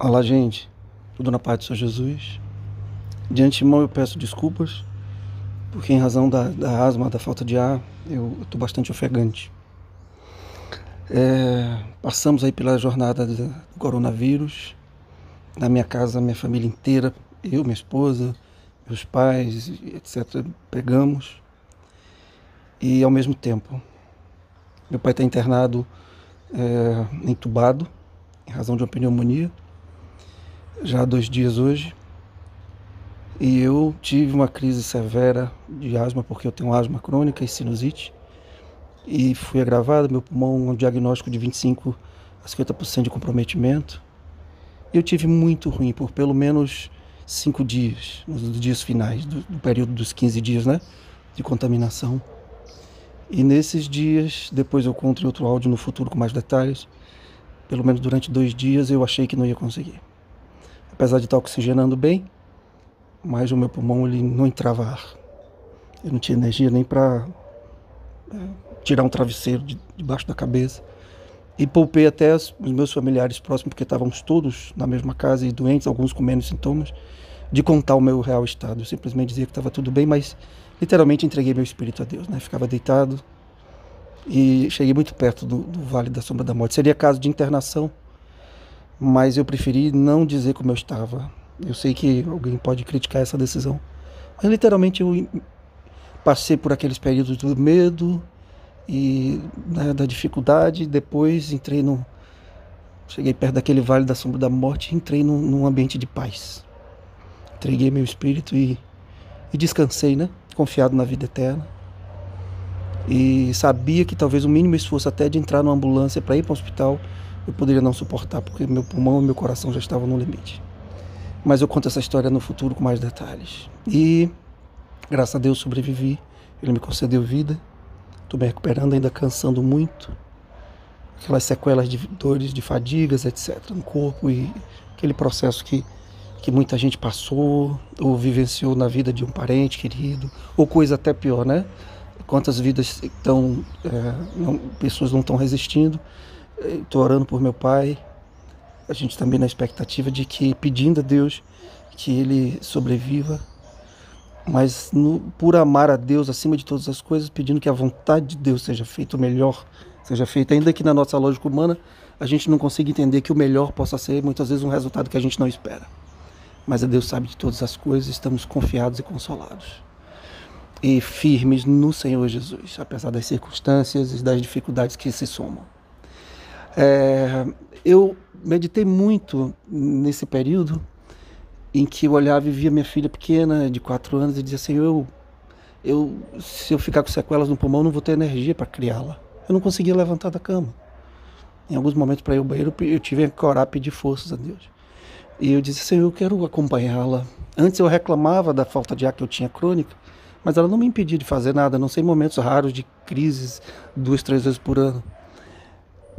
Olá, gente. Tudo na paz do Senhor Jesus. De antemão, eu peço desculpas, porque em razão da, da asma, da falta de ar, eu estou bastante ofegante. É, passamos aí pela jornada do coronavírus. Na minha casa, minha família inteira, eu, minha esposa, meus pais, etc., pegamos. E ao mesmo tempo, meu pai está internado, é, entubado, em razão de uma pneumonia já há dois dias hoje. E eu tive uma crise severa de asma, porque eu tenho asma crônica e sinusite. E fui agravado, meu pulmão, um diagnóstico de 25 a 50% de comprometimento. Eu tive muito ruim por pelo menos cinco dias, nos dias finais do, do período dos 15 dias, né? De contaminação. E nesses dias, depois eu conto outro áudio no futuro com mais detalhes, pelo menos durante dois dias eu achei que não ia conseguir apesar de estar oxigenando bem, mas o meu pulmão ele não entrava ar. Eu não tinha energia nem para é, tirar um travesseiro de, debaixo da cabeça. E poupei até os meus familiares próximos, porque estávamos todos na mesma casa e doentes, alguns com menos sintomas, de contar o meu real estado. Eu simplesmente dizia que estava tudo bem, mas literalmente entreguei meu espírito a Deus. Né? Ficava deitado e cheguei muito perto do, do Vale da Sombra da Morte. Seria caso de internação mas eu preferi não dizer como eu estava. Eu sei que alguém pode criticar essa decisão, mas literalmente eu passei por aqueles períodos do medo e né, da dificuldade. Depois entrei no. Cheguei perto daquele vale da sombra da morte e entrei num, num ambiente de paz. Entreguei meu espírito e, e descansei, né? Confiado na vida eterna. E sabia que talvez o mínimo esforço até de entrar numa ambulância para ir para o hospital eu poderia não suportar, porque meu pulmão e meu coração já estavam no limite. Mas eu conto essa história no futuro com mais detalhes. E, graças a Deus, sobrevivi. Ele me concedeu vida. Estou me recuperando, ainda cansando muito. Aquelas sequelas de dores, de fadigas, etc. no corpo e aquele processo que, que muita gente passou ou vivenciou na vida de um parente querido, ou coisa até pior, né? Quantas vidas estão, é, pessoas não estão resistindo Estou orando por meu pai. A gente também na expectativa de que, pedindo a Deus que ele sobreviva, mas no, por amar a Deus acima de todas as coisas, pedindo que a vontade de Deus seja feita, o melhor seja feito. Ainda que na nossa lógica humana a gente não consiga entender que o melhor possa ser muitas vezes um resultado que a gente não espera. Mas a Deus sabe de todas as coisas, estamos confiados e consolados. E firmes no Senhor Jesus, apesar das circunstâncias e das dificuldades que se somam. É, eu meditei muito nesse período em que eu olhava e via minha filha pequena, de quatro anos, e dizia assim: eu, eu, se eu ficar com sequelas no pulmão, não vou ter energia para criá-la. Eu não conseguia levantar da cama. Em alguns momentos, para ir ao banheiro, eu tive que orar, pedir forças a Deus. E eu disse: Senhor, eu quero acompanhá-la. Antes eu reclamava da falta de ar que eu tinha crônica, mas ela não me impedia de fazer nada, não sei momentos raros de crises, duas, três vezes por ano.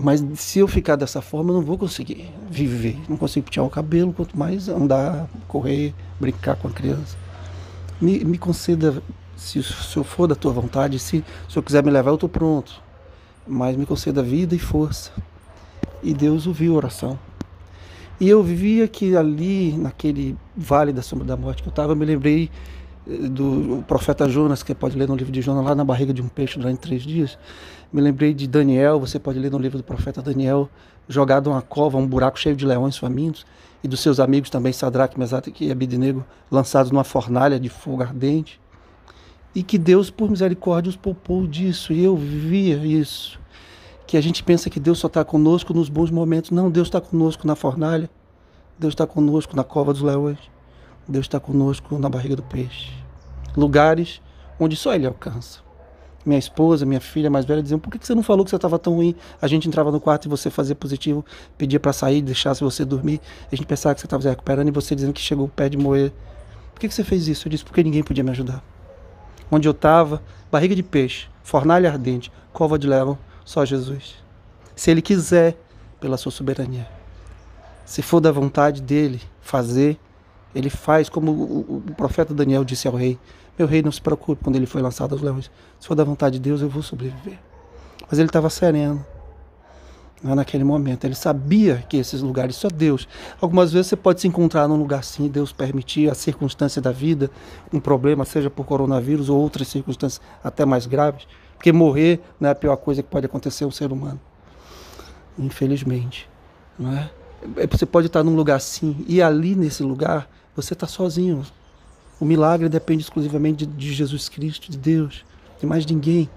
Mas se eu ficar dessa forma, eu não vou conseguir viver. Não consigo tirar o cabelo, quanto mais andar, correr, brincar com a criança. Me, me conceda, se, se eu for da tua vontade, se, se eu quiser me levar, eu estou pronto. Mas me conceda vida e força. E Deus ouviu a oração. E eu vivia que ali, naquele vale da sombra da morte que eu estava, me lembrei do profeta Jonas, que pode ler no livro de Jonas, lá na barriga de um peixe durante três dias. Me lembrei de Daniel, você pode ler no livro do profeta Daniel, jogado uma cova, um buraco cheio de leões famintos, e dos seus amigos também, Sadraque, Mesaque e Abidinego, lançados numa fornalha de fogo ardente. E que Deus, por misericórdia, os poupou disso, e eu vivia isso. Que a gente pensa que Deus só está conosco nos bons momentos. Não, Deus está conosco na fornalha, Deus está conosco na cova dos leões. Deus está conosco na barriga do peixe. Lugares onde só Ele alcança. Minha esposa, minha filha mais velha diziam: por que você não falou que você estava tão ruim? A gente entrava no quarto e você fazia positivo, pedia para sair, deixasse você dormir. A gente pensava que você estava se recuperando e você dizendo que chegou o pé de moer. Por que você fez isso? Eu disse: porque ninguém podia me ajudar. Onde eu estava, barriga de peixe, fornalha ardente, cova de leão, só Jesus. Se Ele quiser, pela sua soberania. Se for da vontade dele fazer, ele faz como o, o profeta Daniel disse ao rei: Meu rei, não se preocupe quando ele foi lançado aos leões. Se for da vontade de Deus, eu vou sobreviver. Mas ele estava sereno. né, naquele momento. Ele sabia que esses lugares, só Deus. Algumas vezes você pode se encontrar num lugar assim, Deus permitir a circunstância da vida, um problema, seja por coronavírus ou outras circunstâncias até mais graves, porque morrer não é a pior coisa que pode acontecer ao ser humano. Infelizmente, não é? é você pode estar num lugar assim e ali nesse lugar você está sozinho. O milagre depende exclusivamente de, de Jesus Cristo, de Deus, de mais ninguém.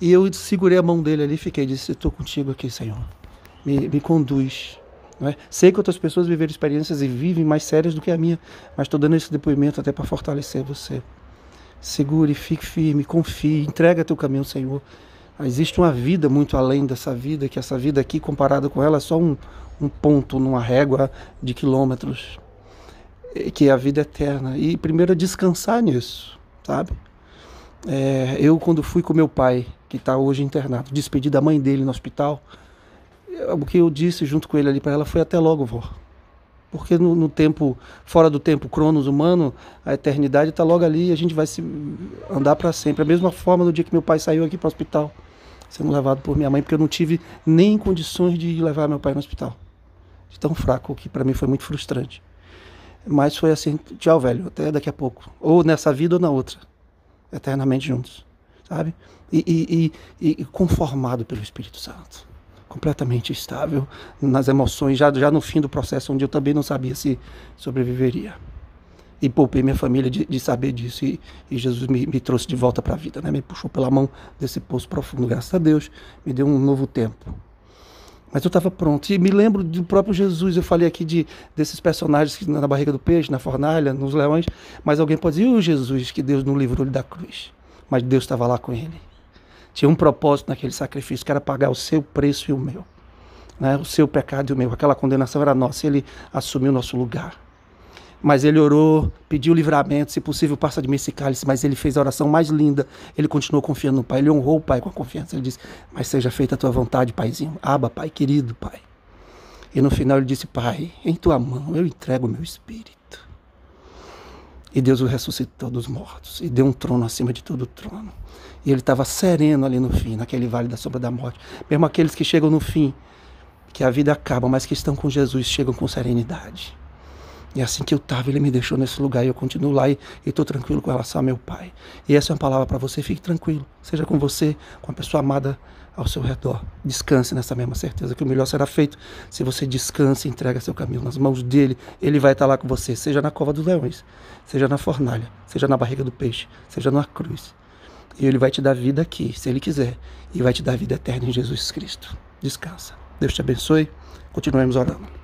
E eu segurei a mão dele ali e fiquei, disse, estou contigo aqui, Senhor. Me, me conduz. É? Sei que outras pessoas viveram experiências e vivem mais sérias do que a minha, mas estou dando esse depoimento até para fortalecer você. Segure, fique firme, confie, entrega teu caminho, Senhor. Existe uma vida muito além dessa vida, que essa vida aqui, comparada com ela, é só um, um ponto numa régua de quilômetros, que é a vida eterna. E primeiro é descansar nisso, sabe? É, eu, quando fui com meu pai, que está hoje internado, despedi da mãe dele no hospital, o que eu disse junto com ele ali para ela foi até logo, vó. Porque no, no, tempo, fora do tempo cronos humano, a eternidade está logo ali e a gente vai se andar para sempre. A mesma forma no dia que meu pai saiu aqui para o hospital, sendo levado por minha mãe, porque eu não tive nem condições de levar meu pai no hospital. De tão fraco, que para mim foi muito frustrante. Mas foi assim, tchau, velho, até daqui a pouco. Ou nessa vida ou na outra eternamente juntos, sabe? E, e, e, e conformado pelo Espírito Santo, completamente estável nas emoções, já, já no fim do processo, onde eu também não sabia se sobreviveria. E poupei minha família de, de saber disso. E, Jesus me, me, trouxe de volta para a vida, né? me puxou pela mão desse poço profundo. Graças a Deus, me deu um novo tempo. Mas eu estava pronto. E me lembro do próprio Jesus. Eu falei aqui de, desses personagens que na barriga do peixe, na fornalha, nos leões. Mas alguém pode dizer, o Jesus que Deus não livrou da cruz? Mas Deus estava lá com ele. Tinha um propósito naquele sacrifício, que era pagar o seu preço e o meu. Né? O seu pecado e o meu. Aquela condenação era nossa. Ele assumiu o nosso lugar mas ele orou, pediu livramento, se possível, passa de mim esse cálice, mas ele fez a oração mais linda, ele continuou confiando no Pai, ele honrou o Pai com a confiança, ele disse, mas seja feita a tua vontade, Paizinho, aba, Pai, querido Pai. E no final ele disse, Pai, em tua mão eu entrego o meu espírito. E Deus o ressuscitou dos mortos e deu um trono acima de todo o trono. E ele estava sereno ali no fim, naquele vale da sombra da morte. Mesmo aqueles que chegam no fim, que a vida acaba, mas que estão com Jesus, chegam com serenidade. E assim que eu estava, ele me deixou nesse lugar e eu continuo lá e estou tranquilo com relação ao meu pai. E essa é uma palavra para você, fique tranquilo. Seja com você, com a pessoa amada ao seu redor. Descanse nessa mesma certeza que o melhor será feito se você descansa e entrega seu caminho nas mãos dele. Ele vai estar lá com você, seja na cova dos leões, seja na fornalha, seja na barriga do peixe, seja na cruz. E ele vai te dar vida aqui, se ele quiser, e vai te dar vida eterna em Jesus Cristo. Descansa. Deus te abençoe. Continuemos orando.